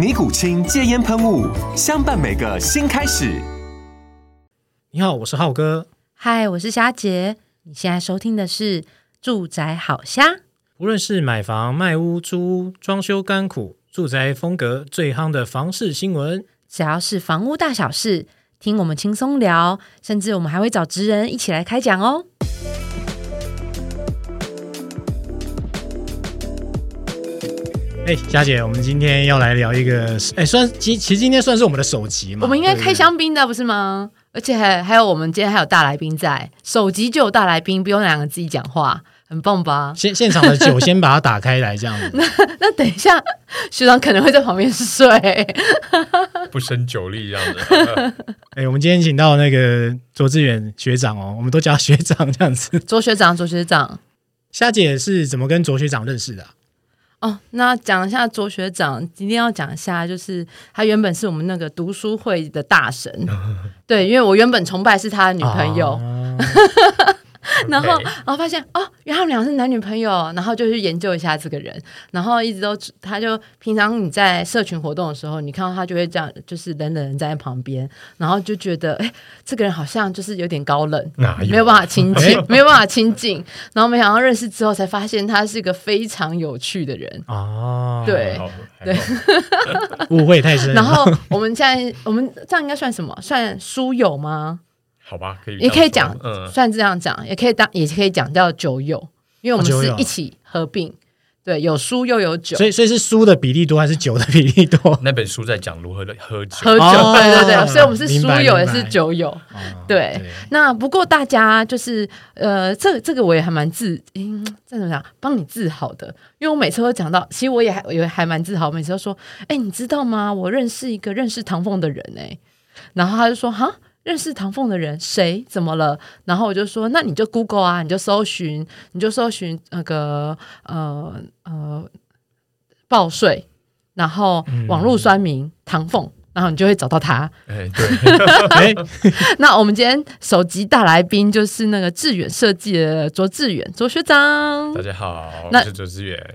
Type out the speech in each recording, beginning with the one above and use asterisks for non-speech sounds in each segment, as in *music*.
尼古清戒烟喷雾，相伴每个新开始。你好，我是浩哥。嗨，我是霞姐。你现在收听的是《住宅好虾》。无论是买房、卖屋、租屋、装修、甘苦，住宅风格最夯的房事新闻，只要是房屋大小事，听我们轻松聊，甚至我们还会找职人一起来开讲哦。哎，佳姐，我们今天要来聊一个，哎，算其其实今天算是我们的首集嘛。我们应该开香槟的，不是吗？而且还还有我们今天还有大来宾在，首集就有大来宾，不用两个自己讲话，很棒吧？现现场的酒先把它打开来，这样子。那那等一下，学长可能会在旁边睡，不胜酒力这样子。*laughs* 哎，我们今天请到那个卓志远学长哦，我们都叫学长这样子。卓学长，卓学长，*laughs* 夏姐是怎么跟卓学长认识的啊？哦，那讲一下卓学长，今天要讲一下，就是他原本是我们那个读书会的大神，*laughs* 对，因为我原本崇拜是他的女朋友。啊 *laughs* *laughs* 然后.然后发现哦，原来他们俩是男女朋友，然后就去研究一下这个人，然后一直都，他就平常你在社群活动的时候，你看到他就会这样，就是冷冷的站在旁边，然后就觉得，哎，这个人好像就是有点高冷，有没有办法亲近，*laughs* 没有办法亲近，然后没想到认识之后才发现他是一个非常有趣的人哦，对对，误会太深。然后我们现在，我们这样应该算什么？算书友吗？好吧，可以也可以讲，嗯，算这样讲，也可以当，也可以讲叫酒友，因为我们是一起合并，对，有书又有酒，所以所以是书的比例多还是酒的比例多？*laughs* 那本书在讲如何的喝酒，喝酒，对对对，所以我们是书友也是酒友，对。那不过大家就是呃，这这个我也还蛮自，嗯，这怎么讲？帮你自豪的，因为我每次都讲到，其实我也还也还蛮自豪，每次都说，哎，你知道吗？我认识一个认识唐凤的人哎，然后他就说，哈。认识唐凤的人谁？怎么了？然后我就说，那你就 Google 啊，你就搜寻，你就搜寻那个呃呃报税，然后网络酸民、嗯、唐凤，然后你就会找到他。哎，对。*laughs* 哎，*laughs* 那我们今天首集大来宾就是那个致远设计的卓志远卓学长。大家好，那我是卓致远。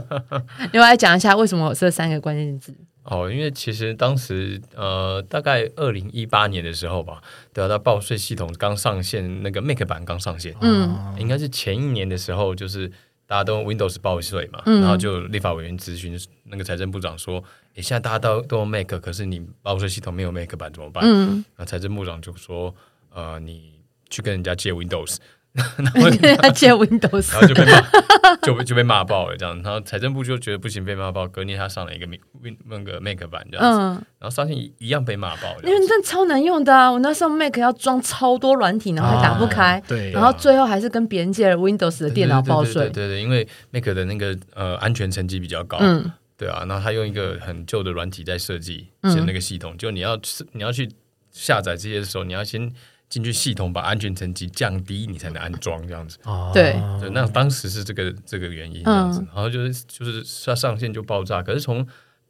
*laughs* 另外来讲一下为什么我这三个关键字。哦，因为其实当时呃，大概二零一八年的时候吧，得到报税系统刚上线，那个 Mac 版刚上线，嗯，应该是前一年的时候，就是大家都用 Windows 报税嘛，嗯、然后就立法委员咨询那个财政部长说，诶，现在大家都都用 Mac，可是你报税系统没有 Mac 版怎么办？嗯，那财政部长就说，呃，你去跟人家借 Windows。*laughs* 然后 *laughs* 他借 Windows，然后就被骂，就就被骂爆了这样。然后财政部就觉得不行，被骂爆。隔年他上了一个 Win 那个 Mac 版这样子，嗯、然后上线一样被骂爆。因为真的超难用的啊！我那时候 Mac 要装超多软体，然后还打不开。啊、对，然后最后还是跟别人借了 Windows 的电脑报税。对对，对，对，对对，因为 Mac 的那个呃安全层级比较高。嗯，对啊。然后他用一个很旧的软体在设计，是那个系统。嗯、就你要你要去下载这些的时候，你要先。进去系统把安全层级降低，你才能安装这样子。哦，对，那当时是这个这个原因这样子，嗯、然后就是就是它上线就爆炸。可是从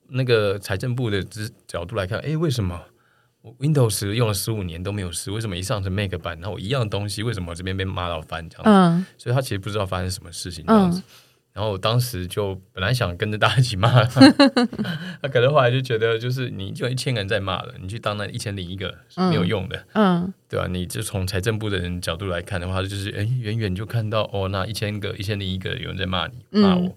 那个财政部的角度来看，哎，为什么我 Windows 用了十五年都没有事？为什么一上成 Mac 版，然后我一样东西，为什么我这边被骂到翻这样子？嗯，所以他其实不知道发生什么事情这样子。嗯然后我当时就本来想跟着大家一起骂他，*laughs* 他可能后来就觉得，就是你就一千个人在骂了，你去当那一千零一个是没有用的，嗯，嗯对吧？你就从财政部的人角度来看的话，就是哎，远远就看到哦，那一千个、一千零一个有人在骂你，骂我，嗯、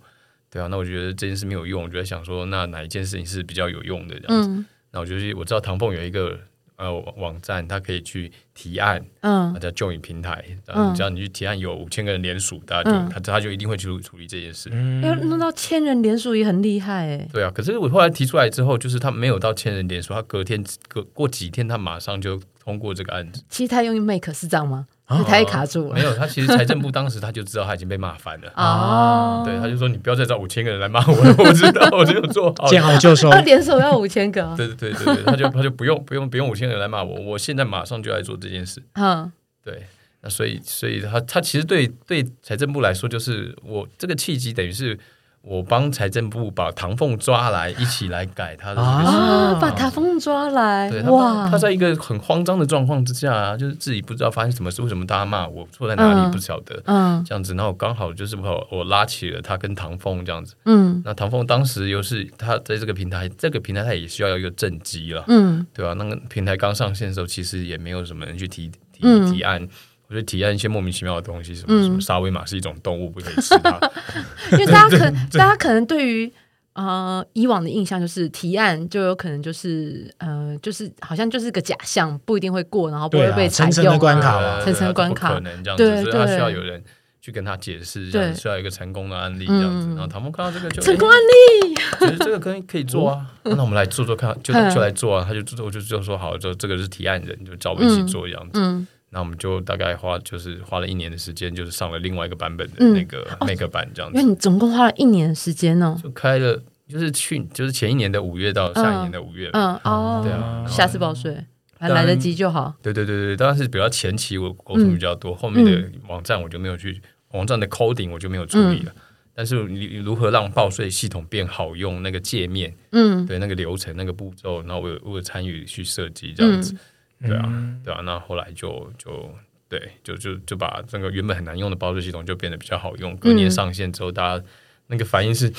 对啊，那我觉得这件事没有用，我就在想说，那哪一件事情是比较有用的这样子？嗯、那我就是，我知道唐凤有一个呃网站，他可以去提案，嗯，叫 Join 平台，嗯，只要你去提案，有五千个人联署，大家就、嗯、他他就一定会去处理这件事。要弄到千人联署也很厉害哎。对啊，可是我后来提出来之后，就是他没有到千人联署，他隔天隔过几天，他马上就通过这个案子。其实他用 Make 是这样吗？他也卡住了，没有，他其实财政部当时他就知道他已经被骂翻了。哦，对，他就说你不要再找五千个人来骂我了，我知道我就有做好，见好就收，*laughs* 他联手要五千个，对对对对，他就他就不用不用不用五千个人来骂我，我现在马上就来做这件事，嗯，对，那所以所以他他其实对对财政部来说，就是我这个契机等于是。我帮财政部把唐凤抓来，一起来改他的这个啊，把唐凤抓来，对哇他！他在一个很慌张的状况之下啊，就是自己不知道发生什么事，为什么大家骂我错在哪里，不晓得，嗯，这样子，然后刚好就是我我拉起了他跟唐凤这样子，嗯，那唐凤当时又是他在这个平台，这个平台他也需要一个政绩了，嗯，对吧？那个平台刚上线的时候，其实也没有什么人去提提提案。我就提案一些莫名其妙的东西，什么什么沙威玛是一种动物，不可以吃它。*laughs* 因为大家可 *laughs* 能大家可能对于呃以往的印象就是提案就有可能就是呃就是好像就是个假象，不一定会过，然后不会被采用。层层的关卡，层层关卡，可能这样子，所以他需要有人去跟他解释，这样需要一个成功的案例这样子。然后唐凤看到这个就成功案例，觉得这个可以可以做啊，*laughs* 那我们来做做看，就就来做啊。他就我就就说好，就这个是提案人，就找我一起做这样子。那我们就大概花就是花了一年的时间，就是上了另外一个版本的那个 Make 版这样子。因为你总共花了一年的时间呢，就开了，就是去就是前一年的五月到下一年的五月。嗯哦，对啊，下次报税还来得及就好。对对对对，当然是比较前期我沟通比较多，后面的网站我就没有去，网站的 coding 我就没有处理了。但是你如何让报税系统变好用，那个界面，嗯，对那个流程那个步骤，然后我有我有参与去设计这样子。对啊，对啊，那后来就就对，就就就把这个原本很难用的包税系统就变得比较好用。隔年上线之后，大家那个反应是，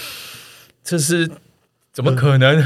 这是怎么可能？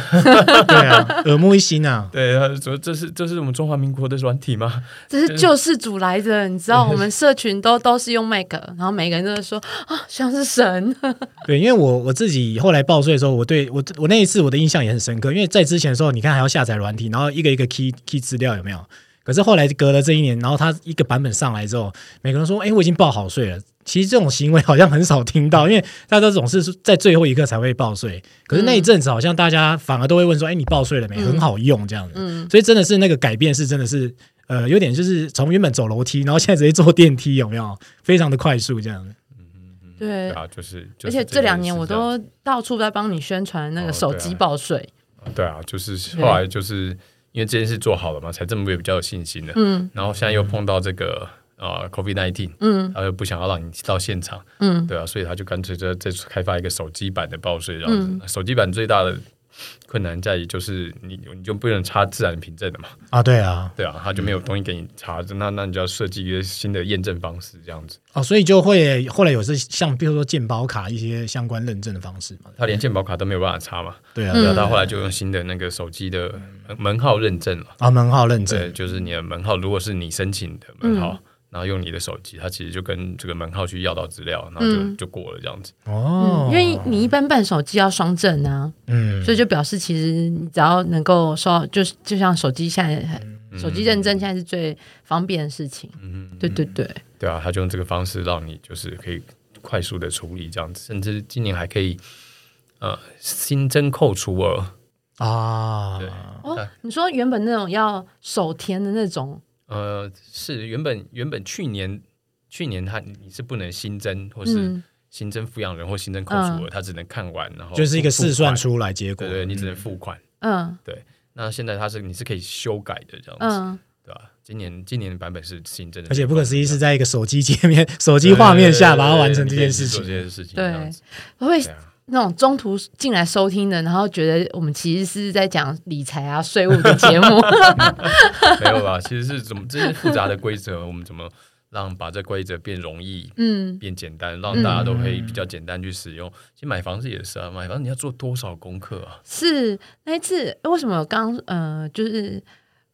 对啊，*laughs* 耳目一新啊！对，啊说这是这是我们中华民国的软体吗？这是救世主来的，你知道，我们社群都都是用 Make，然后每个人都在说啊，像是神。*laughs* 对，因为我我自己后来报税的时候，我对我我那一次我的印象也很深刻，因为在之前的时候，你看还要下载软体，然后一个一个 key key 资料有没有？可是后来隔了这一年，然后他一个版本上来之后，每个人说：“哎，我已经报好税了。”其实这种行为好像很少听到，因为大家都总是在最后一刻才会报税。可是那一阵子，好像大家反而都会问说：“哎，你报税了没？”很好用这样子。嗯，所以真的是那个改变是真的是呃，有点就是从原本走楼梯，然后现在直接坐电梯，有没有？非常的快速这样。嗯嗯，对啊，就是。而且这两年我都到处在帮你宣传那个手机报税。对啊，就是后来就是。因为这件事做好了嘛，才这么也比较有信心的。嗯，然后现在又碰到这个呃 COVID nineteen，嗯，他又不想要让你到现场，嗯，对啊，所以他就干脆就再开发一个手机版的报税这样子。嗯，手机版最大的困难在于就是你你就不能插自然凭证的嘛。啊，对啊，对啊，他就没有东西给你插，那那你就要设计一个新的验证方式这样子。哦，所以就会后来有是像比如说健保卡一些相关认证的方式嘛。他连健保卡都没有办法插嘛。对啊，对啊，他后来就用新的那个手机的门号认证了。啊，门号认证，对，就是你的门号，如果是你申请的门号。然后用你的手机，他其实就跟这个门号去要到资料，然后就、嗯、就过了这样子。哦、嗯，因为你一般办手机要双证啊，嗯，所以就表示其实你只要能够收到，就就像手机现在，嗯、手机认证现在是最方便的事情。嗯，对对对，对啊，他就用这个方式让你就是可以快速的处理这样子，甚至今年还可以呃新增扣除额啊。对哦，你说原本那种要手填的那种。呃，是原本原本去年去年他你是不能新增或是新增抚养人或新增扣除额，他只能看完然后就是一个试算出来结果，对对，你只能付款，嗯，对。那现在他是你是可以修改的这样子，对吧？今年今年的版本是新增的，而且不可思议是在一个手机界面、手机画面下把它完成这件事情，这件事情，对，不会。那种中途进来收听的，然后觉得我们其实是在讲理财啊、税务的节目，*laughs* 没有吧？其实是怎么这些复杂的规则，我们怎么让把这规则变容易、嗯，变简单，让大家都可以比较简单去使用。其实买房子也是啊，买房子你要做多少功课啊？是那一次为什么刚呃，就是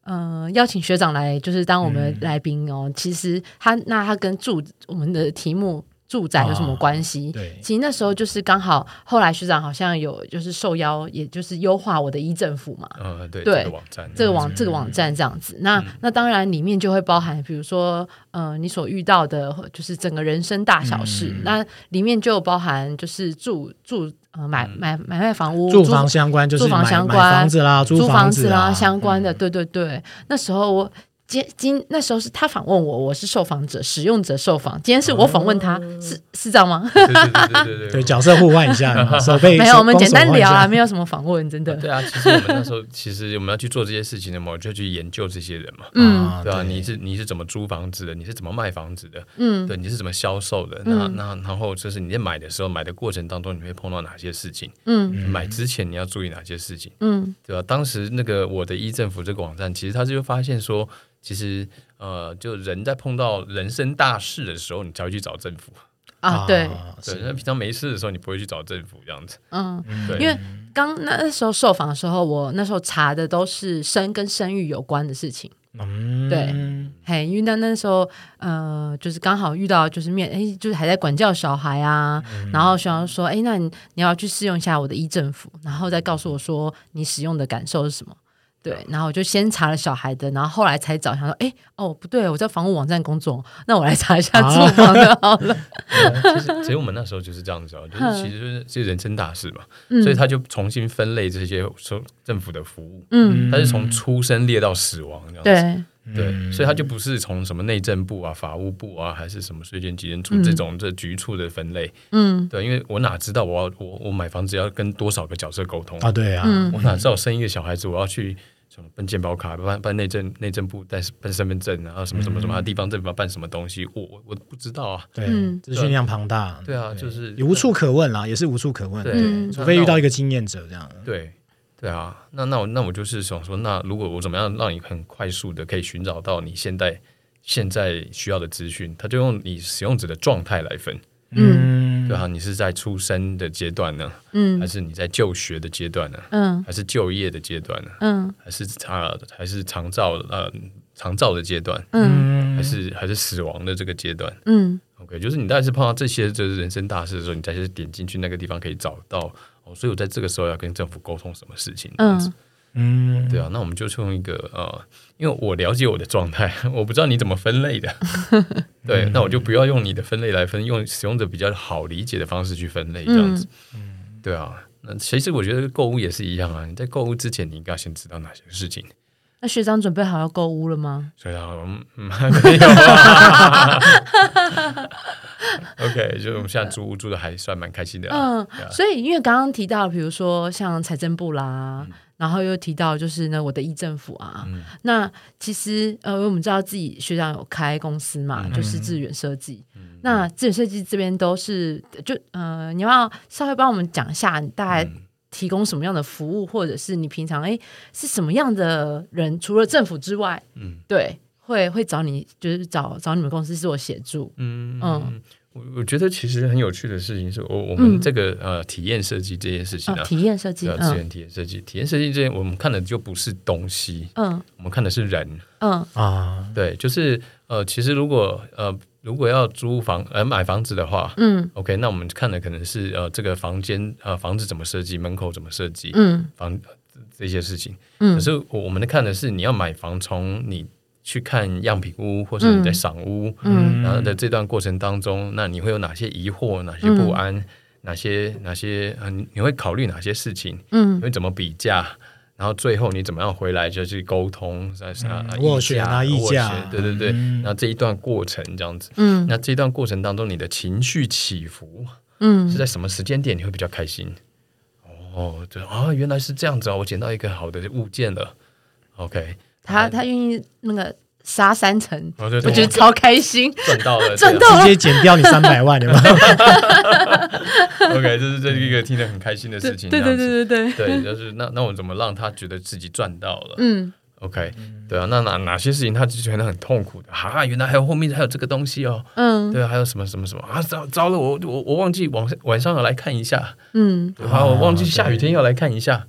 呃邀请学长来，就是当我们来宾哦。嗯、其实他那他跟住我们的题目。住宅有什么关系？其实那时候就是刚好，后来学长好像有就是受邀，也就是优化我的一政府嘛。嗯，对，对，这个网站，这个网这个网站这样子。嗯、那那当然里面就会包含，比如说，呃，你所遇到的就是整个人生大小事。嗯、那里面就包含就是住住呃买买买卖房屋，住房相关就是住房相关房子啦，租房子啦相关的。对对对，那时候我。今今那时候是他访问我，我是受访者、使用者受访。今天是我访问他，哦、是是这样吗？对对对对对，对，角色互换一下，*laughs* 手背没有，我们简单聊啊，没有什么访问，真的。对啊，其实我们那时候其实我们要去做这些事情的嘛，就去研究这些人嘛。嗯，对啊，你是你是怎么租房子的？你是怎么卖房子的？嗯，对，你是怎么销售的？那那然后就是你在买的时候，买的过程当中，你会碰到哪些事情？嗯，买之前你要注意哪些事情？嗯，对吧？当时那个我的一政府这个网站，其实他就发现说。其实，呃，就人在碰到人生大事的时候，你才会去找政府啊。对，对，那平常没事的时候，你不会去找政府这样子。嗯，对，因为刚那那时候受访的时候，我那时候查的都是生跟生育有关的事情。嗯，对，嘿，因为那那时候，呃，就是刚好遇到，就是面，哎，就是还在管教小孩啊，嗯、然后学长说，哎，那你你要去试用一下我的医政府，然后再告诉我说你使用的感受是什么。对，然后我就先查了小孩的，然后后来才找，想说，哎，哦，不对，我在房屋网站工作，那我来查一下住房的好了。*laughs* 其实，其实我们那时候就是这样子啊，就是其实就是这人生大事嘛，所以他就重新分类这些说政府的服务，嗯，他是从出生列到死亡这样子，对对，所以他就不是从什么内政部啊、法务部啊，还是什么税捐稽征处这种这局处的分类，嗯，对，因为我哪知道我要我我买房子要跟多少个角色沟通啊？对啊，我哪知道生一个小孩子我要去。什么办健保卡，办办内政内政部带办身份证，然后什么什么什么地方政府要办什么东西，我我我不知道啊。对，资讯量庞大。对啊，就是也无处可问啦，也是无处可问。对，除非遇到一个经验者这样。对，对啊，那那我那我就是想说，那如果我怎么样让你很快速的可以寻找到你现在现在需要的资讯，他就用你使用者的状态来分。嗯，对啊，你是在出生的阶段呢，嗯，还是你在就学的阶段呢，嗯，还是就业的阶段呢，嗯，还是啊，还是长照呃长照的阶段，嗯，还是还是死亡的这个阶段，嗯，OK，就是你大概是碰到这些就是人生大事的时候，你再去点进去那个地方可以找到哦，所以我在这个时候要跟政府沟通什么事情，嗯。嗯，对啊，那我们就用一个呃，因为我了解我的状态，*laughs* 我不知道你怎么分类的，*laughs* 对，那我就不要用你的分类来分，用使用者比较好理解的方式去分类，这样子，嗯，对啊，那其实我觉得购物也是一样啊，你在购物之前，你应该先知道哪些事情。那学长准备好要购物了吗？学长，嗯，还 *laughs* 没有啊。OK，就是我们现在租屋住的还算蛮开心的，啊。嗯，所以因为刚刚提到，比如说像财政部啦。嗯然后又提到就是呢，我的议政府啊，嗯、那其实呃，我们知道自己学长有开公司嘛，嗯、就是致远设计。嗯、那致远设计这边都是就呃，你要，要稍微帮我们讲一下，你大概提供什么样的服务，或者是你平常哎是什么样的人？除了政府之外，嗯，对，会会找你，就是找找你们公司做协助，嗯嗯。嗯我我觉得其实很有趣的事情是我我们这个呃体验设计这件事情啊，体验设计，资源体验设计，体验设计这件我们看的就不是东西，嗯，我们看的是人，嗯。啊，对，就是呃，其实如果呃如果要租房呃买房子的话，嗯，OK，那我们看的可能是呃这个房间呃房子怎么设计，门口怎么设计，嗯，房这些事情，嗯，可是我们的看的是你要买房从你。去看样品屋，或是你在赏屋，嗯，然后在这段过程当中，那你会有哪些疑惑，哪些不安，嗯、哪些哪些啊？你你会考虑哪些事情？嗯，你会怎么比价？然后最后你怎么样回来就去沟通？在啥斡旋啊，议价，对对对。那、嗯、这一段过程这样子，嗯，那这一段过程当中你的情绪起伏，嗯，是在什么时间点你会比较开心？哦，对啊，原来是这样子啊！我捡到一个好的物件了。OK。他他愿意那个杀三成，哦、对对我觉得超开心，赚到了，*laughs* 赚到了，直接减掉你三百万，有没有？*laughs* OK，这是这是一个听得很开心的事情。对对对对对对，就是那那我怎么让他觉得自己赚到了？嗯，OK，对啊，那哪哪些事情他就觉得很痛苦的？啊，原来还有后面还有这个东西哦。嗯，对啊，还有什么什么什么啊？糟糟了，我我我忘记晚晚上要来看一下。嗯，好，我忘记下雨天要来看一下。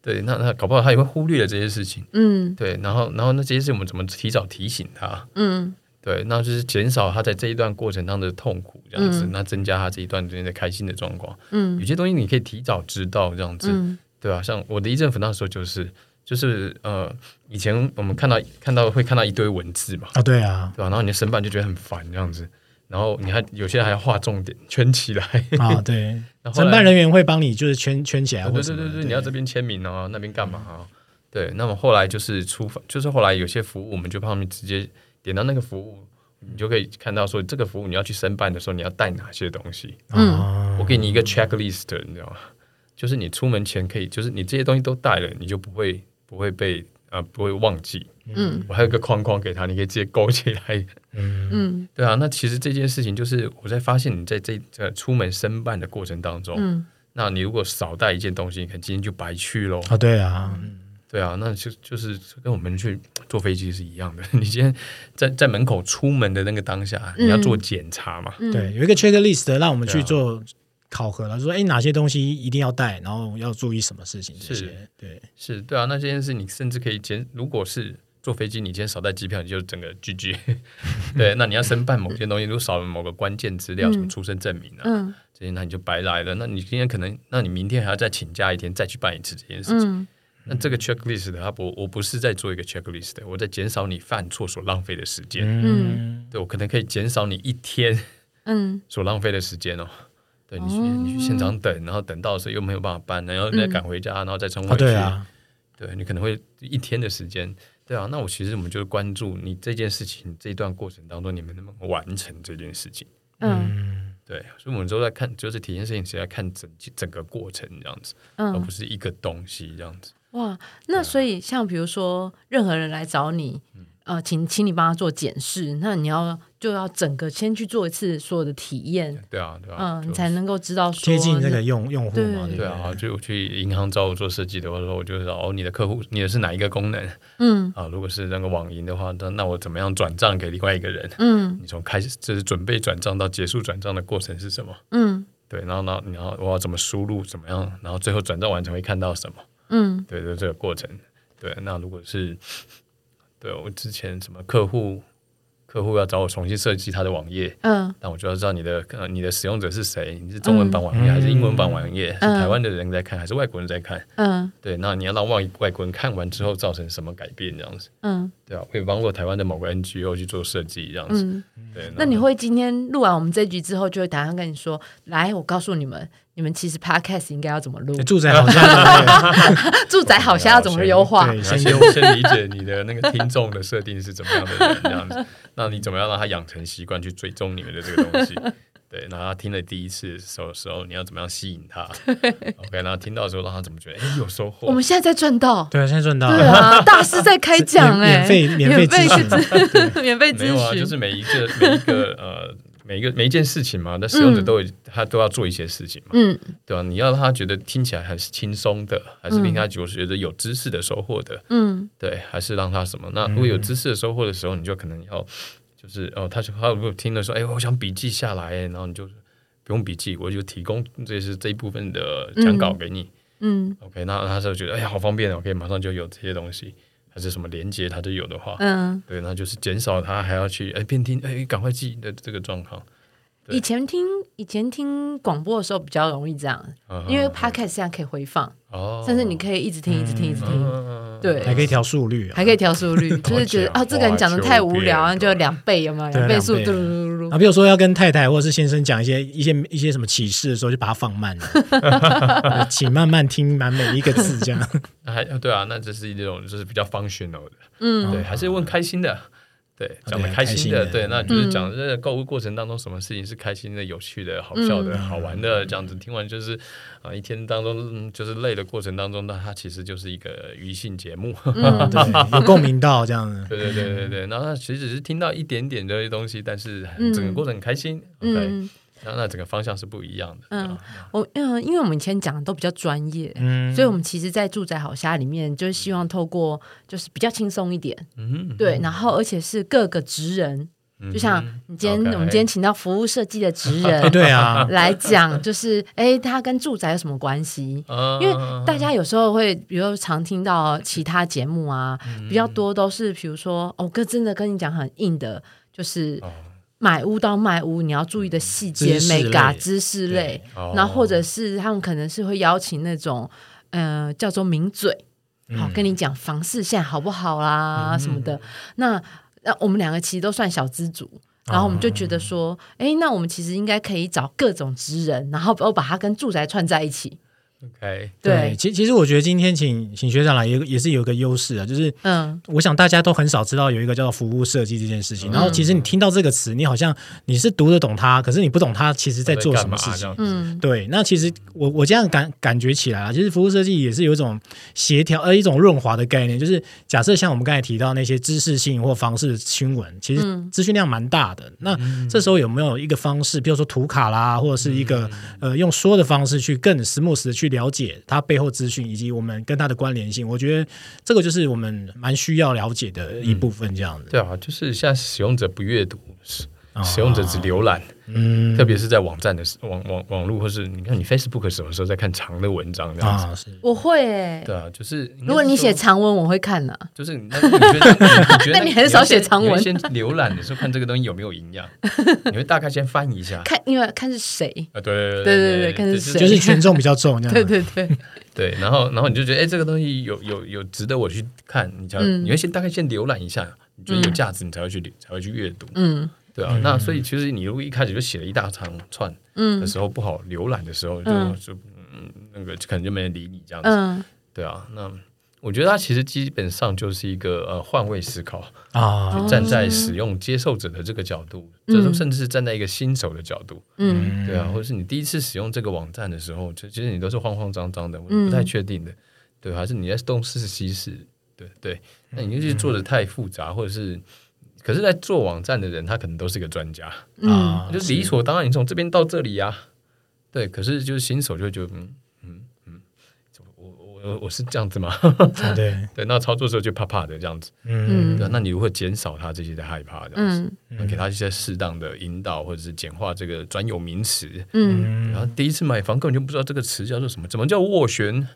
对，那那搞不好他也会忽略了这些事情。嗯，对，然后然后那这些事情我们怎么提早提醒他？嗯，对，那就是减少他在这一段过程当中的痛苦，这样子，嗯、那增加他这一段之间的开心的状况。嗯，有些东西你可以提早知道，这样子，嗯、对吧、啊？像我的一阵粉那时候就是，就是呃，以前我们看到看到会看到一堆文字嘛，啊，对啊，对吧、啊？然后你的申办就觉得很烦，这样子，然后你还有些还要画重点，圈起来啊，对，*laughs* 承办人员会帮你就是圈圈起来，对对对对，你要这边签名啊，那边干嘛啊？对，那么后来就是出发，就是后来有些服务，我们就帮他们直接点到那个服务，你就可以看到说这个服务你要去申办的时候，你要带哪些东西。嗯，我给你一个 checklist，你知道吗？就是你出门前可以，就是你这些东西都带了，你就不会不会被呃不会忘记。嗯，我还有一个框框给他，你可以直接勾起来。嗯嗯，对啊，那其实这件事情就是我在发现你在这这出门申办的过程当中，嗯，那你如果少带一件东西，可能今天就白去喽。啊，对啊。对啊，那就就是跟我们去坐飞机是一样的。*laughs* 你今天在在门口出门的那个当下，你要做检查嘛？嗯、对，有一个 checklist 让我们去做考核了，啊、说哎哪些东西一定要带，然后要注意什么事情这些。是，对，是对啊。那这件事你甚至可以减，如果是坐飞机，你今天少带机票，你就整个 GG。*laughs* 对，那你要申办某些东西，如果少了某个关键资料，嗯、什么出生证明啊，嗯，这些那你就白来了。那你今天可能，那你明天还要再请假一天，再去办一次这件事情。嗯那这个 checklist 的，它不，我不是在做一个 checklist，我在减少你犯错所浪费的时间。嗯，对我可能可以减少你一天，嗯，*laughs* 所浪费的时间哦。对你去，你去现场等，然后等到的时候又没有办法办，然后再赶回家，然后再冲回去。对啊，对你可能会一天的时间。对啊，那我其实我们就是关注你这件事情这一段过程当中，你们能不能完成这件事情？嗯，对，所以我们都在看，就是体验摄影师在看整整个过程这样子，而不是一个东西这样子。哇，那所以像比如说，任何人来找你，嗯、呃，请请你帮他做检视，那你要就要整个先去做一次所有的体验，对啊，对啊，嗯，就你才能够知道接近那个用用户嘛，对啊，就去银行找我做设计的话，说我就知道哦，你的客户你的是哪一个功能？嗯啊，如果是那个网银的话，那那我怎么样转账给另外一个人？嗯，你从开始就是准备转账到结束转账的过程是什么？嗯，对，然后呢，然后我要怎么输入，怎么样，然后最后转账完成会看到什么？嗯，对就，这个过程，对。那如果是对我之前什么客户，客户要找我重新设计他的网页，嗯，那我就要知道你的呃你的使用者是谁，你是中文版网页、嗯、还是英文版网页，嗯、是台湾的人在看还是外国人在看？嗯，对。那你要让外外国人看完之后造成什么改变？这样子，嗯，对啊，可以帮过台湾的某个 NGO 去做设计，这样子，嗯、对。那你会今天录完我们这局之后，就会打算跟你说，来，我告诉你们。你们其实 podcast 应该要怎么录？住宅 *laughs* 好像，*laughs* 住宅好像要怎么优化？先先先理解你的那个听众的设定是怎么样的人，这样子，*laughs* 那你怎么样让他养成习惯去追踪你们的这个东西？对，然后他听了第一次的时候，时候你要怎么样吸引他？OK，然后听到的时候让他怎么觉得？哎，有收获。我们现在在赚到，对啊，现在赚到，对啊，大师在开讲，哎，免费免费咨询，免费咨询，没有啊，就是每一个每一个呃。每一个每一件事情嘛，那使用者都有、嗯、他都要做一些事情嘛，嗯，对吧？你要让他觉得听起来还是轻松的，还是令他觉得有知识的收获的，嗯，对，还是让他什么？那如果有知识的收获的时候，你就可能要就是哦，他他如果听了说，哎，我想笔记下来，然后你就不用笔记，我就提供这是这一部分的讲稿给你，嗯，嗯，OK，那他就觉得哎呀，好方便哦，可以马上就有这些东西。还是什么连接，它都有的话，嗯，对，那就是减少他还要去哎边听哎赶快记的这个状况。以前听以前听广播的时候比较容易这样，嗯、因为 Podcast 现在可以回放，哦、甚至你可以一直听一直听一直听，嗯、对，还可以调速率、啊，还可以调速率，就是觉得啊这个人讲的太无聊，就两倍有没有？两倍速度。啊，比如说要跟太太或者是先生讲一些一些一些什么启示的时候，就把它放慢了，*laughs* 请慢慢听满每一个字，这样。还对啊，那这是一种就是比较 functional 的，嗯，对，还是问开心的，对，讲的开心的，对，那就是讲这个购物过程当中什么事情是开心的、有趣的、好笑的、好玩的，这样子听完就是啊，一天当中就是累的过程当中，那它其实就是一个娱性节目，*laughs* 对，有共鸣到这样子，对对对对对，然后他其实只是听到一点点这些东西，但是整个过程很开心，OK。那那整个方向是不一样的。嗯，我嗯，因为我们以前讲的都比较专业，嗯，所以我们其实，在住宅好虾里面，就是希望透过就是比较轻松一点，嗯，对，然后而且是各个职人就像你今天我们今天请到服务设计的职人，*laughs* 对啊，*laughs* 来讲就是哎，他跟住宅有什么关系？因为大家有时候会，比如说常听到其他节目啊，比较多都是比如说哦，哥真的跟你讲很硬的，就是。买屋到卖屋，你要注意的细节、美感、知识类，然后或者是他们可能是会邀请那种，呃，叫做名嘴，好、嗯、跟你讲房市现在好不好啦、嗯、什么的。那那我们两个其实都算小资族，然后我们就觉得说，哎、嗯，那我们其实应该可以找各种职人，然后我把它跟住宅串在一起。OK，对，其其实我觉得今天请请学长来也也是有一个优势啊，就是嗯，我想大家都很少知道有一个叫做服务设计这件事情。嗯、然后其实你听到这个词，你好像你是读得懂它，可是你不懂它其实在做什么事情。嗯，对。那其实我我这样感感觉起来啊，其实服务设计也是有一种协调呃一种润滑的概念，就是假设像我们刚才提到那些知识性或方式的新闻，其实资讯量蛮大的。嗯、那这时候有没有一个方式，比如说图卡啦，或者是一个、嗯、呃用说的方式去更 smooth 的去。了解它背后资讯以及我们跟它的关联性，我觉得这个就是我们蛮需要了解的一部分。这样子、对啊，就是像使用者不阅读，使用者只浏览。哦嗯，特别是在网站的网网网络，或是你看你 Facebook 什么时候在看长的文章这样子？啊、我会诶，对啊，就是如果你写长文，我会看的。*laughs* 就是那你觉得，你觉得 *laughs* 那你很少写长文，先浏览的时候看这个东西有没有营养，*laughs* 你会大概先翻一下，看因为看是谁啊？对对对对对，看是谁，就是权重比较重，对对对对。然后然后你就觉得哎，这个东西有有有值得我去看，你才你会先大概先浏览一下，你觉得有价值，你才会去才会去阅读。嗯。对啊，那所以其实你如果一开始就写了一大长串的时候，不好浏览的时候，就就嗯那个可能就没人理你这样子。对啊，那我觉得它其实基本上就是一个呃换位思考啊，站在使用接受者的这个角度，就是甚至是站在一个新手的角度，嗯，对啊，或者是你第一次使用这个网站的时候，就其实你都是慌慌张张的，不太确定的，对，还是你在东试西试，对对，那你就是做的太复杂，或者是。可是，在做网站的人，他可能都是个专家。啊，就是理所当然，你从这边到这里呀，对。可是，就是新手就会觉得，嗯嗯嗯，我我我是这样子吗？对。*laughs* 对，那操作的时候就怕怕的这样子，嗯，对。那你如何减少他这些的害怕？这样子，嗯，给他一些适当的引导，或者是简化这个专有名词，嗯。然后第一次买房根本就不知道这个词叫做什么，怎么叫斡旋，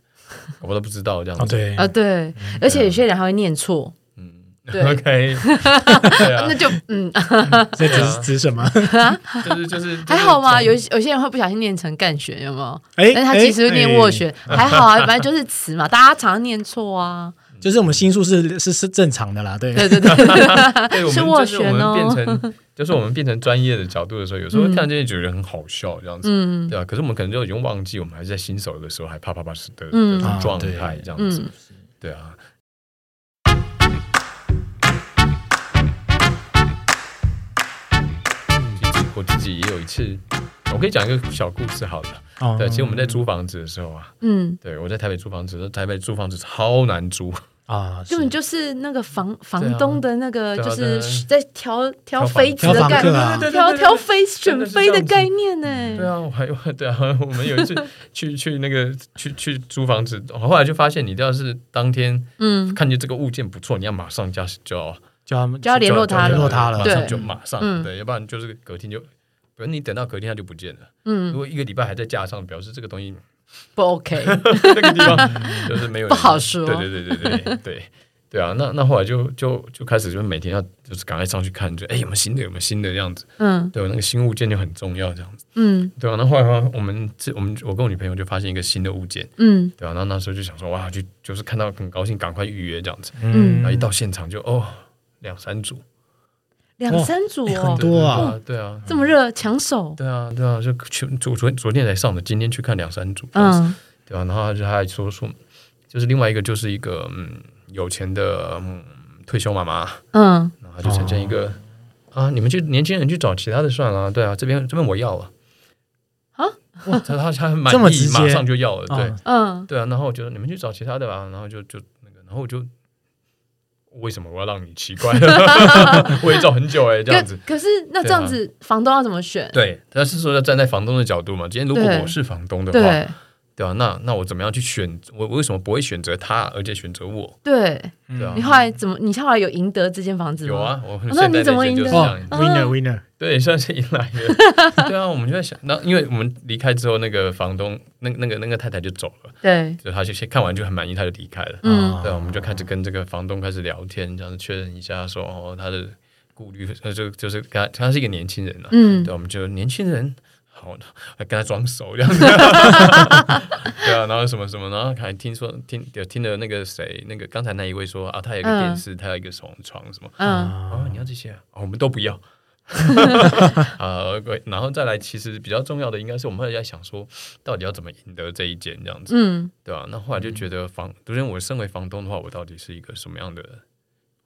我都不知道这样子，对。啊，对。而且有些人还会念错。对，*laughs* OK，*laughs* 那就嗯，这指指什么？*laughs* 就是就是还好吗？有有些人会不小心念成干旋，有没有？哎，但他其实念斡旋，还好啊，反正就是词嘛，大家常常念错啊。就是我们心术是是是正常的啦，对对对对，是斡旋哦。变成就是我们变成专业的角度的时候，有时候看这些觉得很好笑这样子，嗯，对吧？可是我们可能就已经忘记，我们还是在新手的时候还啪啪啪的的状态这样子，对啊。我自己也有一次，我可以讲一个小故事，好了。哦、对，其实我们在租房子的时候啊，嗯，对我在台北租房子的时候，台北租房子超难租。啊，根本就是那个房房东的那个，就是在挑挑妃子的概念，挑挑妃选妃的概念呢。对啊，我还有对啊，*laughs* 我们有一次去去那个去去租房子，后来就发现，你要是当天嗯。看见这个物件不错，你要马上加就要。就要就要联络他，联络他了，马上就马上，对，要不然就是隔天就，可能你等到隔天他就不见了。嗯，如果一个礼拜还在架上，表示这个东西不 OK，*laughs* 那个地方 *laughs* 就是没有不好说。对对对对对对对啊！那那后来就就就开始就每天要就是赶快上去看，就哎有没有新的有没有新的这样子。嗯，对，那个新物件就很重要这样子。嗯，对啊。那后来我们这我们我跟我女朋友就发现一个新的物件。嗯，对啊。那那时候就想说哇，就就是看到很高兴，赶快预约这样子。嗯，然后一到现场就哦。两三组，两三组哦，很多啊，对啊，这么热抢手，对啊，对啊，就去昨昨昨天才上的，今天去看两三组，嗯，对啊，然后他就他还说说，就是另外一个就是一个嗯有钱的嗯退休妈妈，嗯，然后就呈现一个啊，你们去年轻人去找其他的算了，对啊，这边这边我要了，啊，他他他 *laughs* 很满意，马上就要了，对，嗯，对啊，然后我觉得你们去找其他的吧，然后就就那个，然后我就。为什么我要让你奇怪？*laughs* *laughs* 我也找很久哎、欸，这样子。可是那这样子，房东要怎么选？对，他是说要站在房东的角度嘛。今天如果我是房东的话，对，对啊，那那我怎么样去选？我为什么不会选择他，而且选择我？对，对啊。你后来怎么？你后来有赢得这间房子吗？有啊，我那你怎么赢得？Winner Winner，对，*laughs* 算是赢来的。对啊，我们就在想，那因为我们离开之后，那个房东，那那个那个太太就走了。对，就他就先看完就很满意，他就离开了。嗯，对，我们就开始跟这个房东开始聊天，这样子确认一下，说哦，他的顾虑，呃，就就是他，他是一个年轻人啊。嗯，对，我们就年轻人。好，还跟他装熟这样子，*laughs* 对啊，然后什么什么，然后还听说听有听了那个谁，那个刚才那一位说啊，他有一个电视，他有一个床床什么，嗯，啊，你要这些啊，我们都不要，*laughs* 啊，然后再来，其实比较重要的应该是我们后来在想说，到底要怎么赢得这一间这样子，嗯，对吧？那后来就觉得房，首先我身为房东的话，我到底是一个什么样的人？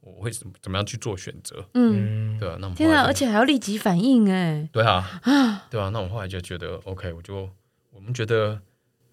我会怎么怎么样去做选择？嗯，对啊，那天啊，而且还要立即反应哎，对啊，*gasps* 对啊，那我后来就觉得，OK，我就我们觉得，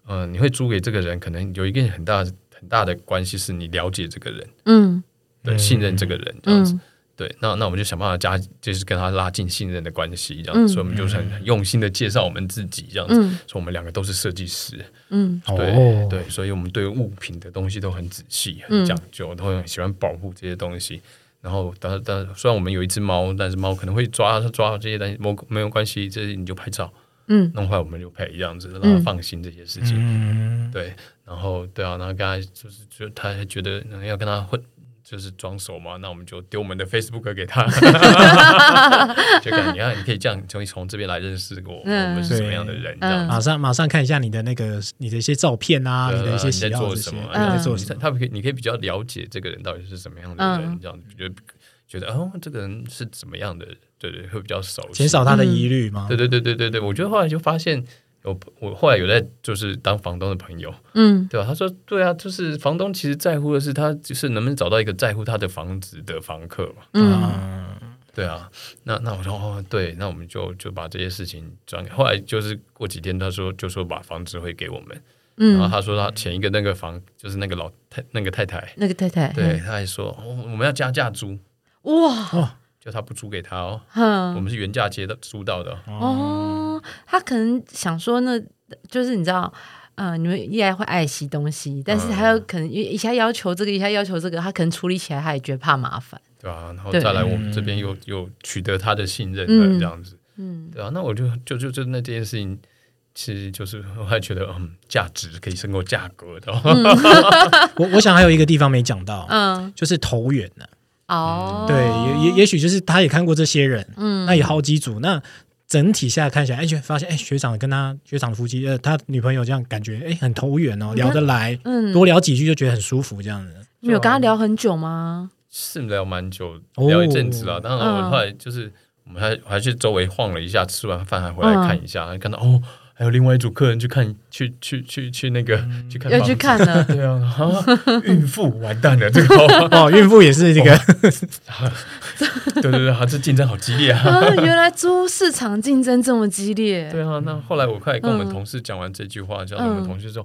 呃，你会租给这个人，可能有一个很大很大的关系是你了解这个人，嗯，对，信任这个人这样子。对，那那我们就想办法加，就是跟他拉近信任的关系，这样子。所以我们就是很用心的介绍我们自己，这样子。说我们两个都是设计师，嗯，对对，所以我们对物品的东西都很仔细、很讲究，都很喜欢保护这些东西。然后，当当虽然我们有一只猫，但是猫可能会抓抓这些东西，没没有关系，这些你就拍照，嗯，弄坏我们就赔，这样子让他放心这些事情。嗯，对，然后对啊，然后刚才就是就他还觉得要跟他混。就是装熟嘛，那我们就丢我们的 Facebook 给他，*laughs* 就看你看，你可以这样从从这边来认识我，我们是什么样的人，这样马上马上看一下你的那个你的一些照片啊，你的一些喜好什么，你在做什么？他可以，你可以比较了解这个人到底是什么样的人，这样觉得觉得哦，这个人是怎么样的，对对，会比较熟，减少他的疑虑吗？对对对对对对，我觉得后来就发现。我我后来有在就是当房东的朋友，嗯，对吧？他说对啊，就是房东其实在乎的是他就是能不能找到一个在乎他的房子的房客嘛，嗯，对啊。那那我说哦，对，那我们就就把这些事情转给。后来就是过几天，他说就说把房子会给我们，嗯，然后他说他前一个那个房就是那个老太那个太太，那个太太，对，他还说我们要加价租，哇。就他不租给他哦，我们是原价接的租到的哦。他可能想说，那就是你知道，呃，你们依然会爱惜东西，但是他有可能一下要求这个，一下要求这个，他可能处理起来他也觉得怕麻烦，对啊，然后再来我们这边又又取得他的信任了，这样子，嗯，对啊，那我就就就就那这件事情，其实就是我还觉得，嗯，价值可以胜过价格的。我我想还有一个地方没讲到，嗯，就是投缘呢。哦，对，也也也许就是他也看过这些人，嗯，那也好几组，那整体下来看起来，哎，就发现哎，学长跟他学长的夫妻，呃，他女朋友这样感觉，哎，很投缘哦，聊得来，嗯，多聊几句就觉得很舒服，这样子。你有跟他聊很久吗？是聊蛮久，聊一阵子了。当然，我后来就是我们还还去周围晃了一下，吃完饭还回来看一下，看到哦。还有另外一组客人去看，去去去去那个去看，要去看了，*laughs* 对啊，孕妇完蛋了，这个 *laughs* 哦，孕妇也是这个，对对 *laughs* 对，还是竞争好激烈啊！原来租市场竞争这么激烈，对啊。那后来我快跟我们同事讲完这句话，叫我们同事说，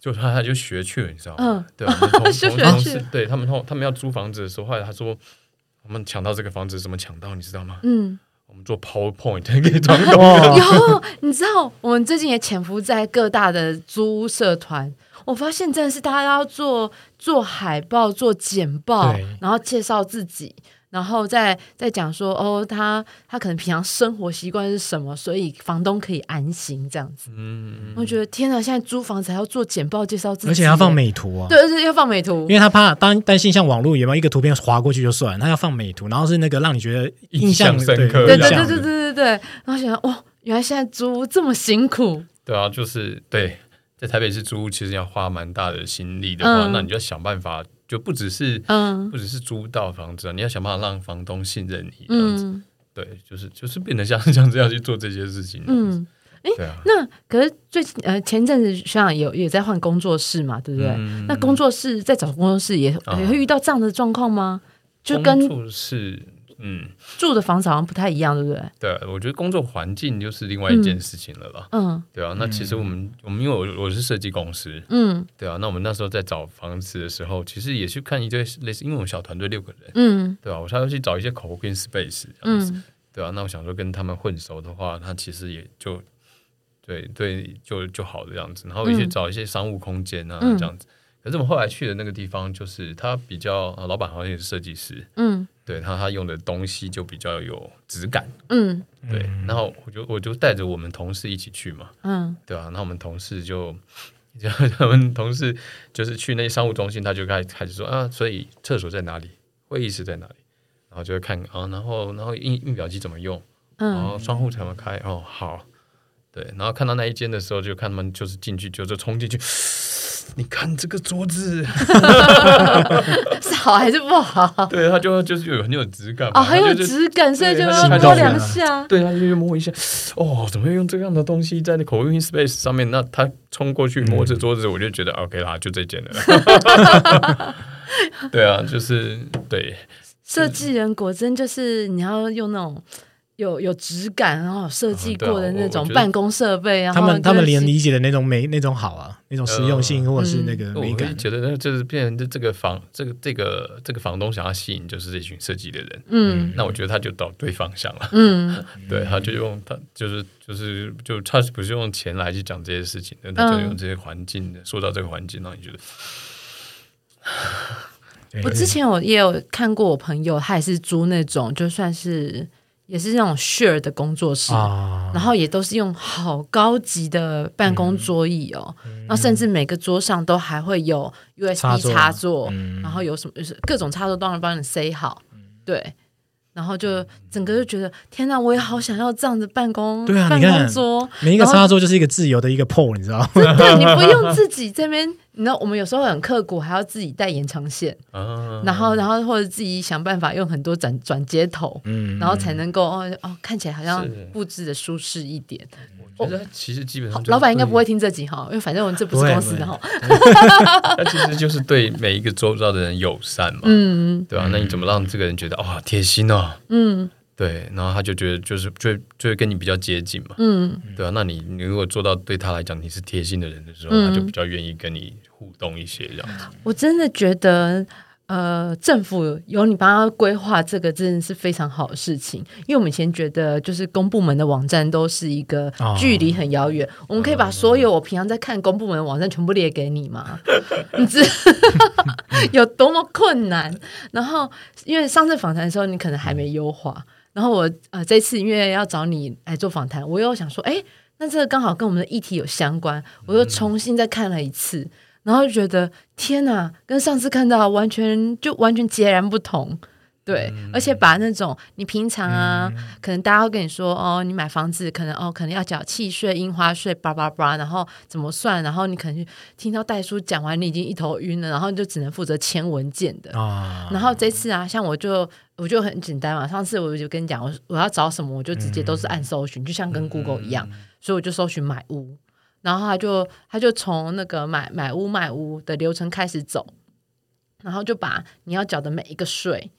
就他他就学去了，你知道吗？对啊，同同事对他们后他们要租房子的时候，后来他说我们抢到这个房子怎么抢到，你知道吗？嗯。我们做 PowerPoint 给装懂。*laughs* 有，*laughs* 你知道，我们最近也潜伏在各大的租屋社团，我发现真的是大家要做做海报、做简报，然后介绍自己。然后再再讲说哦，他他可能平常生活习惯是什么，所以房东可以安心这样子。嗯，我觉得天哪，现在租房子还要做简报介绍自己，而且要放美图啊。对，而且要放美图，因为他怕担担心像网络有没有一个图片划过去就算，他要放美图，然后是那个让你觉得印象，印象深刻。对对对对对对对。然后想哇、哦，原来现在租这么辛苦。对啊，就是对，在台北市租其实要花蛮大的心力的话，嗯、那你就要想办法。就不只是，嗯，不只是租到房子啊，你要想办法让房东信任你，这样子，嗯、对，就是就是变得像 *laughs* 像这样去做这些事情，嗯，哎，那可是最近呃前阵子学长有也在换工作室嘛，对不对？嗯、那工作室在找工作室也也会遇到这样的状况吗？就跟工作室。嗯，住的房子好像不太一样，对不对？对，我觉得工作环境就是另外一件事情了吧。嗯，对啊。那其实我们我们因为我我是设计公司，嗯，对啊。那我们那时候在找房子的时候，其实也去看一堆类似，因为我们小团队六个人，嗯，对啊。我才会去找一些 co-working space 这样子，对啊。那我想说跟他们混熟的话，那其实也就对对，就就好的样子，然后去找一些商务空间啊，嗯、这样子。可是我们后来去的那个地方，就是他比较，老板好像也是设计师，嗯，对他他用的东西就比较有质感，嗯，对。然后我就我就带着我们同事一起去嘛，嗯，对啊，那我们同事就。然后他们同事就是去那些商务中心，他就开开始说啊，所以厕所在哪里？会议室在哪里？然后就会看啊，然后然后印印表机怎么用？然后窗户怎么开？哦，好，对。然后看到那一间的时候，就看他们就是进去，就就冲进去。你看这个桌子 *laughs* 是好还是不好？对，他就就是有很有质感哦，很有质感，所以就要摸两下。对，他就去摸一下。哦，怎么会用这样的东西在那 coworking space 上面？那他冲过去摸着桌子，*laughs* 我就觉得 OK 啦，就这件了。*laughs* 对啊，就是对。设计人果真就是你要用那种。有有质感，然后设计过的那种办公设备，然后他们他们连理解的那种美那种好啊，那种实用性或者是那个美感，我觉得就是变成这个房这个这个这个房东想要吸引就是这群设计的人，嗯，那我觉得他就到对方向了，嗯，*laughs* 对，他就用他就是就是就他不是用钱来去讲这些事情的，他就用这些环境塑造这个环境，让你觉得。*laughs* 我之前我也有看过我朋友，他也是租那种就算是。也是那种 share 的工作室，啊、然后也都是用好高级的办公桌椅哦，嗯、然后甚至每个桌上都还会有 USB 插座，然后有什么就是各种插座都能帮你塞好，嗯、对。然后就整个就觉得天哪，我也好想要这样的办公对啊，办公桌，每一个插座就是一个自由的一个 pole，你知道吗？真的，你不用 *laughs* 自己这边，你知道我们有时候很刻苦，还要自己带延长线，啊、然后然后或者自己想办法用很多转转接头，嗯、然后才能够哦哦看起来好像布置的舒适一点。我觉得其实基本上，老板应该不会听这集哈，因为反正我们这不是公司的哈。*laughs* 那其实就是对每一个周遭的人友善嘛，嗯，对吧？那你怎么让这个人觉得哇贴心哦？嗯，对，然后他就觉得就是就就会跟你比较接近嘛，嗯，对啊，那你你如果做到对他来讲你是贴心的人的时候，他就比较愿意跟你互动一些这样子。我真的觉得。呃，政府有你帮他规划这个，真的是非常好的事情。因为我们以前觉得，就是公部门的网站都是一个距离很遥远。哦、我们可以把所有我平常在看公部门的网站全部列给你吗？你知 *laughs* 有多么困难？然后，因为上次访谈的时候，你可能还没优化。然后我呃，这次因为要找你来做访谈，我又想说，哎，那这个刚好跟我们的议题有相关，我又重新再看了一次。嗯然后就觉得天哪，跟上次看到完全就完全截然不同，对，嗯、而且把那种你平常啊，嗯、可能大家会跟你说哦，你买房子可能哦，可能要缴契税、印花税，叭叭叭，然后怎么算，然后你可能听到代书讲完，你已经一头晕了，然后你就只能负责签文件的。啊、然后这次啊，像我就我就很简单嘛，上次我就跟你讲，我我要找什么，我就直接都是按搜寻，嗯、就像跟 Google 一样，嗯、所以我就搜寻买屋。然后他就他就从那个买买屋卖屋的流程开始走，然后就把你要缴的每一个税，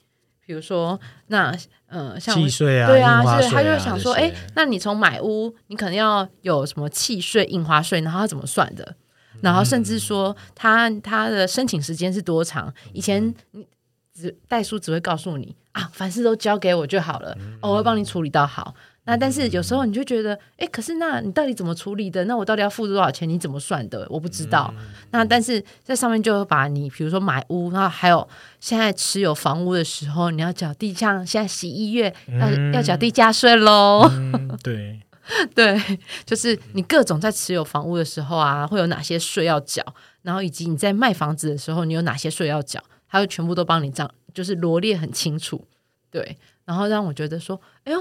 比如说那呃像契税啊，对啊，啊所以他就想说，哎，那你从买屋你可能要有什么契税、印花税，然后他怎么算的？然后甚至说他他的申请时间是多长？以前你只代书只会告诉你啊，凡事都交给我就好了，我会帮你处理到好。那但是有时候你就觉得，哎，可是那你到底怎么处理的？那我到底要付多少钱？你怎么算的？我不知道。嗯、那但是在上面就把你，比如说买屋，然后还有现在持有房屋的时候，你要缴地，价现在十一月要、嗯、要缴地价税喽。嗯、对 *laughs* 对，就是你各种在持有房屋的时候啊，会有哪些税要缴，然后以及你在卖房子的时候，你有哪些税要缴，它会全部都帮你这样，就是罗列很清楚。对，然后让我觉得说，哎呦。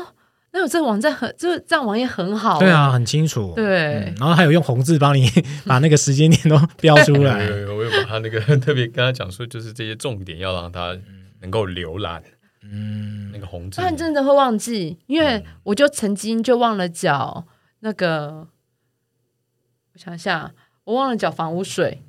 那我这个网站很，这这样网页很好，对啊，很清楚，对、嗯，然后还有用红字帮你 *laughs* 把那个时间点都标出来，*laughs* 有有，我有把他那个特别跟他讲说，就是这些重点要让他能够浏览，嗯，那个红字，但真的会忘记，因为我就曾经就忘了缴那个，我想一下，我忘了缴房屋税，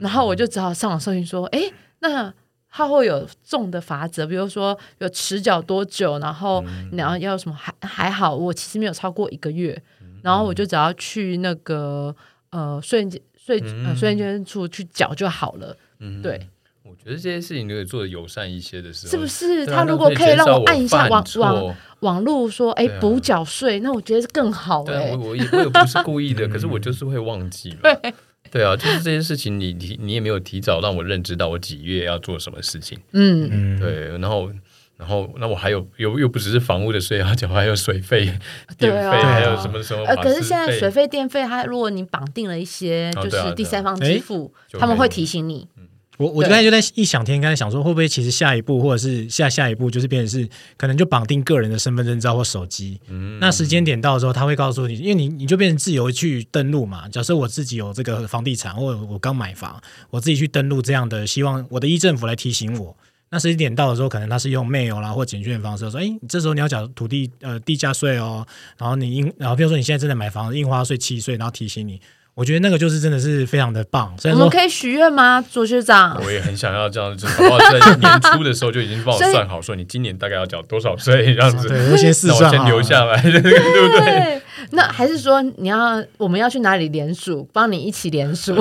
然后我就只好上网搜寻说，哎，那。它会有重的罚则，比如说有迟缴多久，然后然后要什么还还好，我其实没有超过一个月，然后我就只要去那个呃税税呃税捐处去缴就好了。嗯，对，我觉得这些事情如果做的友善一些的时候，是不是？他如果可以让我按一下网网网络说，哎，补缴税，那我觉得是更好哎。我我也我也不是故意的，*laughs* 可是我就是会忘记嘛。对对啊，就是这件事情，你你你也没有提早让我认知到我几月要做什么事情。嗯，对，然后。然后，那我还有又又不只是房屋的税要缴，还有水费、电费，还有什么什么。呃，可是现在水费、电费，它如果你绑定了一些，就是第三方支付，他们会提醒你。我我刚才就在异想天开想说，会不会其实下一步或者是下下一步，就是变成是可能就绑定个人的身份证照或手机。嗯。那时间点到的时候，他会告诉你，因为你你就变成自由去登录嘛。假设我自己有这个房地产，或者我刚买房，我自己去登录这样的，希望我的一政府来提醒我。那时间点到的时候，可能他是用 mail 啦或简讯的方式说：“哎，你这时候你要缴土地呃地价税哦。”然后你印，然后比如说你现在正在买房子，印花税契税，然后提醒你。我觉得那个就是真的是非常的棒。我们可以许愿吗，左学长？我也很想要这样子，好不好？在年初的时候就已经帮我算好，说你今年大概要缴多少税，这样子。对，先试算，先留下来，对不对？那还是说你要我们要去哪里联署，帮你一起联署，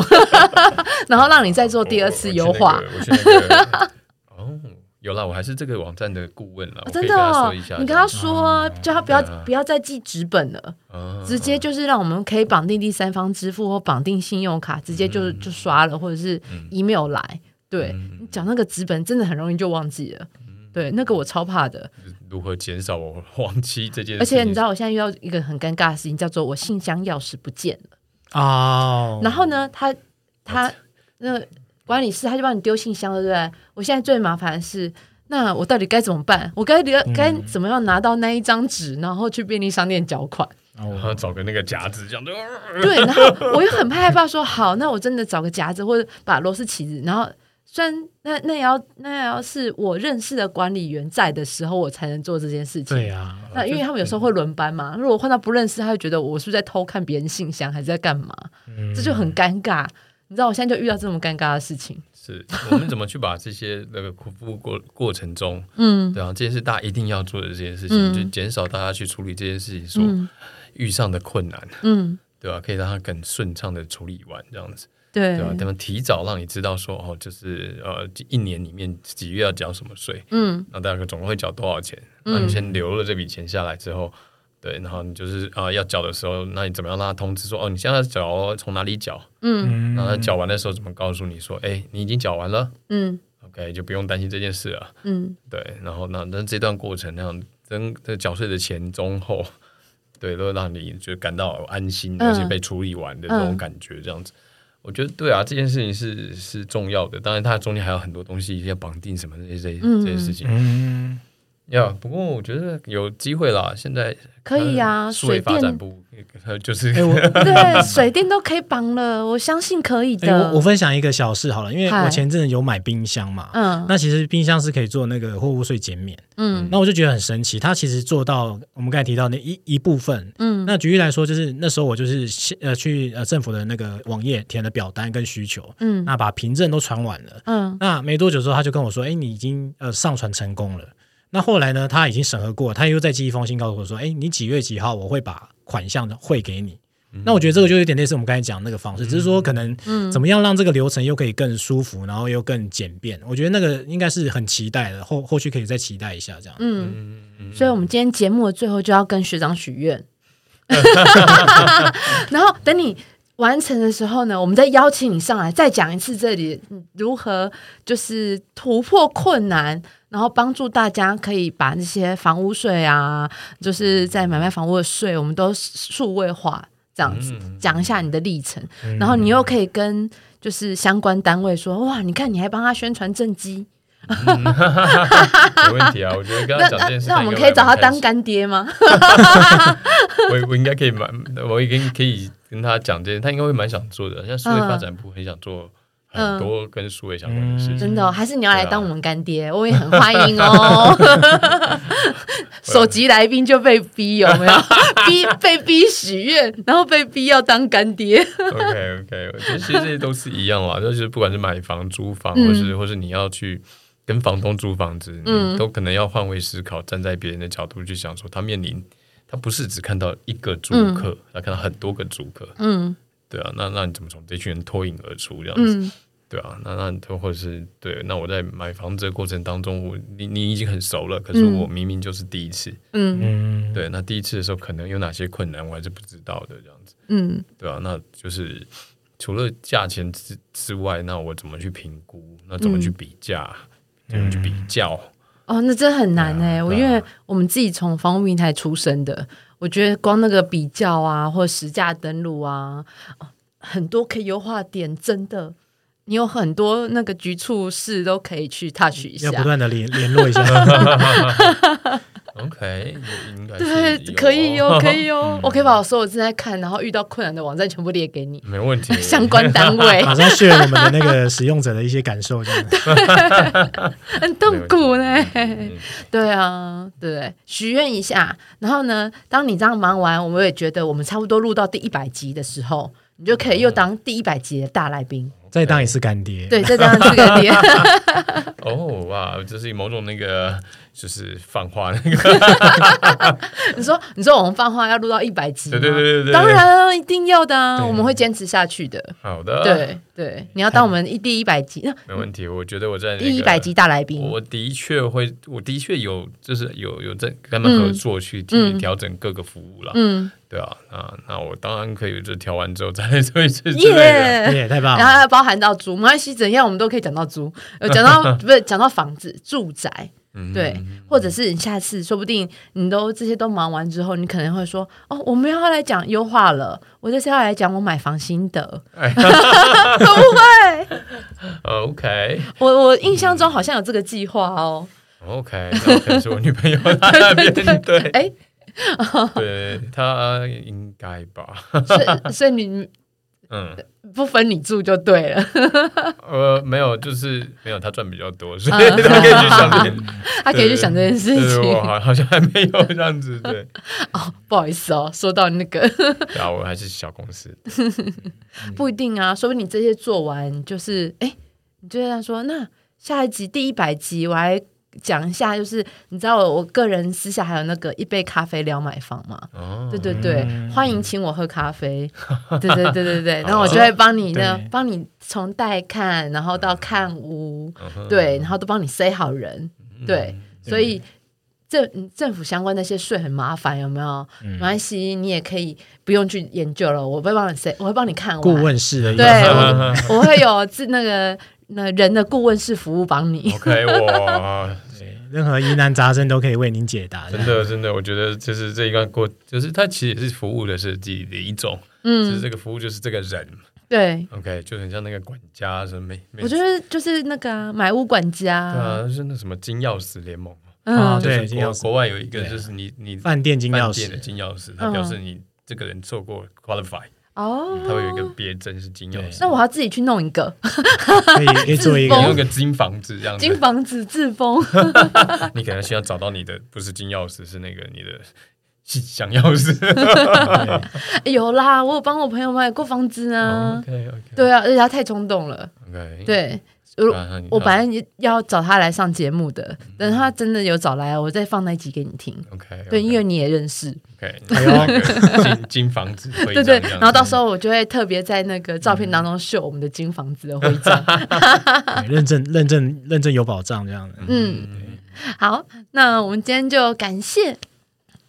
*laughs* 然后让你再做第二次优化。有啦，我还是这个网站的顾问了。真的哦，你跟他说，叫他不要不要再寄纸本了，直接就是让我们可以绑定第三方支付或绑定信用卡，直接就就刷了，或者是 email 来。对，你讲那个纸本真的很容易就忘记了。对，那个我超怕的。如何减少我忘记这件事？而且你知道，我现在遇到一个很尴尬的事情，叫做我信箱钥匙不见了。哦。然后呢，他他那。管理室他就帮你丢信箱了，对不对？我现在最麻烦的是，那我到底该怎么办？我该该怎么样拿到那一张纸，然后去便利商店缴款？然后找个那个夹子，这样对。对，然后我又很害怕说，好，那我真的找个夹子或者把螺丝起子，然后虽然那那也要那也要是我认识的管理员在的时候，我才能做这件事情。对啊，那因为他们有时候会轮班嘛，如果换到不认识，他会觉得我是不是在偷看别人信箱，还是在干嘛？嗯，这就很尴尬。你知道我现在就遇到这么尴尬的事情，是我们怎么去把这些那个服务过过程中，*laughs* 嗯，对啊，这些是大家一定要做的这件事情，嗯、就减少大家去处理这件事情所遇上的困难，嗯，对吧、啊？可以让它更顺畅的处理完，这样子，对，对吧、啊？他们提早让你知道说，哦，就是呃，一年里面几月要缴什么税，嗯，那大概总共会缴多少钱？那你先留了这笔钱下来之后。对，然后你就是啊、呃，要缴的时候，那你怎么样让他通知说，哦，你现在缴，从哪里缴？嗯，然后他缴完的时候怎么告诉你说，哎，你已经缴完了？嗯，OK，就不用担心这件事了。嗯，对，然后那那这段过程那样，真这缴税的前中后，对，都让你就感到安心，而且被处理完的这种感觉，这样子，嗯、我觉得对啊，这件事情是是重要的。当然，它中间还有很多东西要绑定什么这些这些事情。嗯。要，yeah, 不过我觉得有机会啦。现在可以呀，水电部就是 *laughs* 对水电都可以绑了，我相信可以的。欸、我我分享一个小事好了，因为我前阵子有买冰箱嘛，嗯，那其实冰箱是可以做那个货物税减免，嗯，那我就觉得很神奇，它其实做到我们刚才提到那一一部分，嗯，那举例来说，就是那时候我就是呃去呃政府的那个网页填了表单跟需求，嗯，那把凭证都传完了，嗯，那没多久之后他就跟我说，哎、欸，你已经呃上传成功了。那后来呢？他已经审核过，他又再寄一封信告诉我说：“哎，你几月几号我会把款项汇给你。嗯”那我觉得这个就有点类似我们刚才讲的那个方式，嗯、只是说可能怎么样让这个流程又可以更舒服，然后又更简便。我觉得那个应该是很期待的，后后续可以再期待一下这样。嗯，所以我们今天节目的最后就要跟学长许愿，*laughs* *laughs* 然后等你完成的时候呢，我们再邀请你上来再讲一次这里如何就是突破困难。然后帮助大家可以把那些房屋税啊，就是在买卖房屋的税，我们都数位化，这样子讲一下你的历程。然后你又可以跟就是相关单位说，哇，你看你还帮他宣传政绩，*laughs* 没问题啊。我觉得刚刚讲这件事，那我们可以找他当干爹吗？*laughs* 我我应该可以蛮，我已经可以跟他讲这些，他应该会蛮想做的。像数位发展部很想做。很多跟数位相关的事情，真的，还是你要来当我们干爹，我也很欢迎哦。*laughs* 首席来宾就被逼有没有？*laughs* 逼被逼许愿，然后被逼要当干爹。OK OK，我觉得其实这些都是一样啦，*laughs* 就是不管是买房、租房，或是或是你要去跟房东租房子，你都可能要换位思考，站在别人的角度去想，说他面临他不是只看到一个租客，他看到很多个租客，嗯，对啊，那那你怎么从这群人脱颖而出这样子？对啊，那那或者是对，那我在买房子的过程当中，我你你已经很熟了，可是我明明就是第一次，嗯。嗯，对，那第一次的时候可能有哪些困难，我还是不知道的，这样子，嗯，对啊，那就是除了价钱之之外，那我怎么去评估？那怎么去比价？嗯、怎么去比较？哦，那真的很难哎、欸，啊、我因为我们自己从房屋平台出身的，我觉得光那个比较啊，或实价登录啊，哦，很多可以优化点，真的。你有很多那个局处室都可以去 touch 一下，要不断的联联络一下。OK，应该对，可以哦，可以哦。*laughs* 我可以把我所有正在看，然后遇到困难的网站全部列给你，没问题。*laughs* 相关单位马上 share 我们的那个使用者的一些感受，这样 *laughs* 很痛苦呢。对啊，对，许愿一下，然后呢，当你这样忙完，我们也觉得我们差不多录到第一百集的时候，你就可以又当第一百集的大来宾。再当一次干爹，对，再当一次干爹。*laughs* 哦哇，这是某种那个，就是放话那个。*laughs* 你说，你说我们放话要录到一百集，对对对对，当然一定要的啊，我们会坚持下去的。好的，对对，你要当我们一第一百集，*laughs* 没问题。我觉得我在第一百集大来宾，我的确会，我的确有，就是有有在跟他们合作去调调整各个服务了。嗯。对啊，那，那我当然可以，就调完之后再来做一次。耶，耶，太棒了！然后还包含到租，没关系，怎样我们都可以讲到租，*laughs* 呃，讲到不是讲到房子、住宅，对，或者是你下次说不定你都这些都忙完之后，你可能会说，哦，我们要来讲优化了，我这次要来讲我买房心得，会 *laughs* 不会？OK，我我印象中好像有这个计划哦。OK，那可能是我女朋友在那边，*laughs* 对，哎。*laughs* 对他应该吧，所以所以你嗯不分你住就对了。*laughs* 呃，没有，就是没有他赚比较多，所以他可以去想，*laughs* 他可以去想这件事情。我好好像还没有这样子，对。哦，不好意思哦，说到那个，对啊，我还是小公司，不一定啊，说不定你这些做完，就是哎，你就这样说，那下一集第一百集我还。讲一下，就是你知道我我个人私下还有那个一杯咖啡聊买房嘛？哦，对对对，嗯、欢迎请我喝咖啡。*laughs* 对对对对对，然后我就会帮你呢，帮你从带看，然后到看屋，嗯、对，然后都帮你塞好人。嗯、对，所以政政府相关那些税很麻烦，有没有？嗯、没关系，你也可以不用去研究了，我会帮你塞，我会帮你看顾问式的，对，*laughs* 我，我会有自那个。那人的顾问式服务帮你，OK 哇，任何疑难杂症都可以为您解答。真的，真的，我觉得就是这一个过，就是它其实也是服务的设计的一种，嗯，就是这个服务就是这个人，对，OK，就很像那个管家什么，我觉得就是那个啊买屋管家，对啊，就是那什么金钥匙联盟，啊，对，国国外有一个就是你你饭店金钥匙。的金钥匙，它表示你这个人做过 qualify。哦，它会有一个别针是金钥匙，那我要自己去弄一个，可以可以做一个，用个金房子这样子，金房子自封。*laughs* 你可能需要找到你的不是金钥匙，是那个你的想钥匙。*laughs* 有啦，我有帮我朋友买过房子啊。OK OK，对啊，而且他太冲动了。OK，对。我我本来要找他来上节目的，等他真的有找来，我再放那一集给你听。OK，对，因为你也认识。有金 *laughs* 金房子徽章。对对，然后到时候我就会特别在那个照片当中秀我们的金房子的徽章。*laughs* 认证认证认证有保障这样的。嗯，好，那我们今天就感谢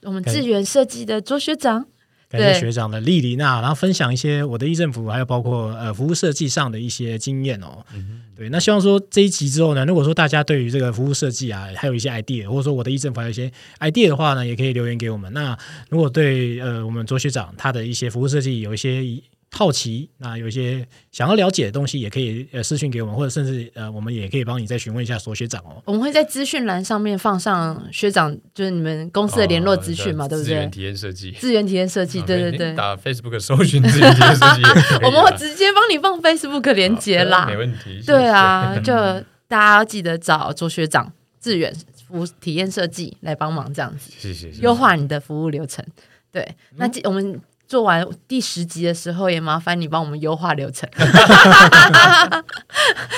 我们智原设计的卓学长。感谢学长的莅临，那然后分享一些我的议政府，还有包括呃服务设计上的一些经验哦。嗯、对，那希望说这一集之后呢，如果说大家对于这个服务设计啊，还有一些 idea，或者说我的议政府还有一些 idea 的话呢，也可以留言给我们。那如果对呃我们卓学长他的一些服务设计有一些。好奇，那有一些想要了解的东西，也可以呃私讯给我们，或者甚至呃，我们也可以帮你再询问一下卓学长哦。我们会在资讯栏上面放上学长，就是你们公司的联络资讯嘛，对不对？体验设计，资源体验设计，对对对。打 Facebook 搜寻资源体验设计，*laughs* 我们会直接帮你放 Facebook 连接啦，*laughs* 没问题。对啊，*laughs* 就大家要记得找卓学长志远服务体验设计来帮忙，这样子，谢谢，优化你的服务流程。对，那我们。做完第十集的时候，也麻烦你帮我们优化流程。*laughs*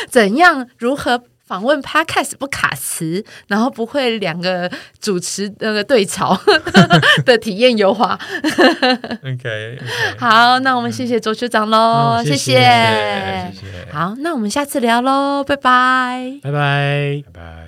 怎样？如何访问 Podcast 不卡词，然后不会两个主持那个对吵 *laughs* 的体验优化。OK，*laughs* 好，那我们谢谢周学长喽，哦、谢谢，谢谢，谢谢。好，那我们下次聊喽，拜拜，拜拜，拜拜。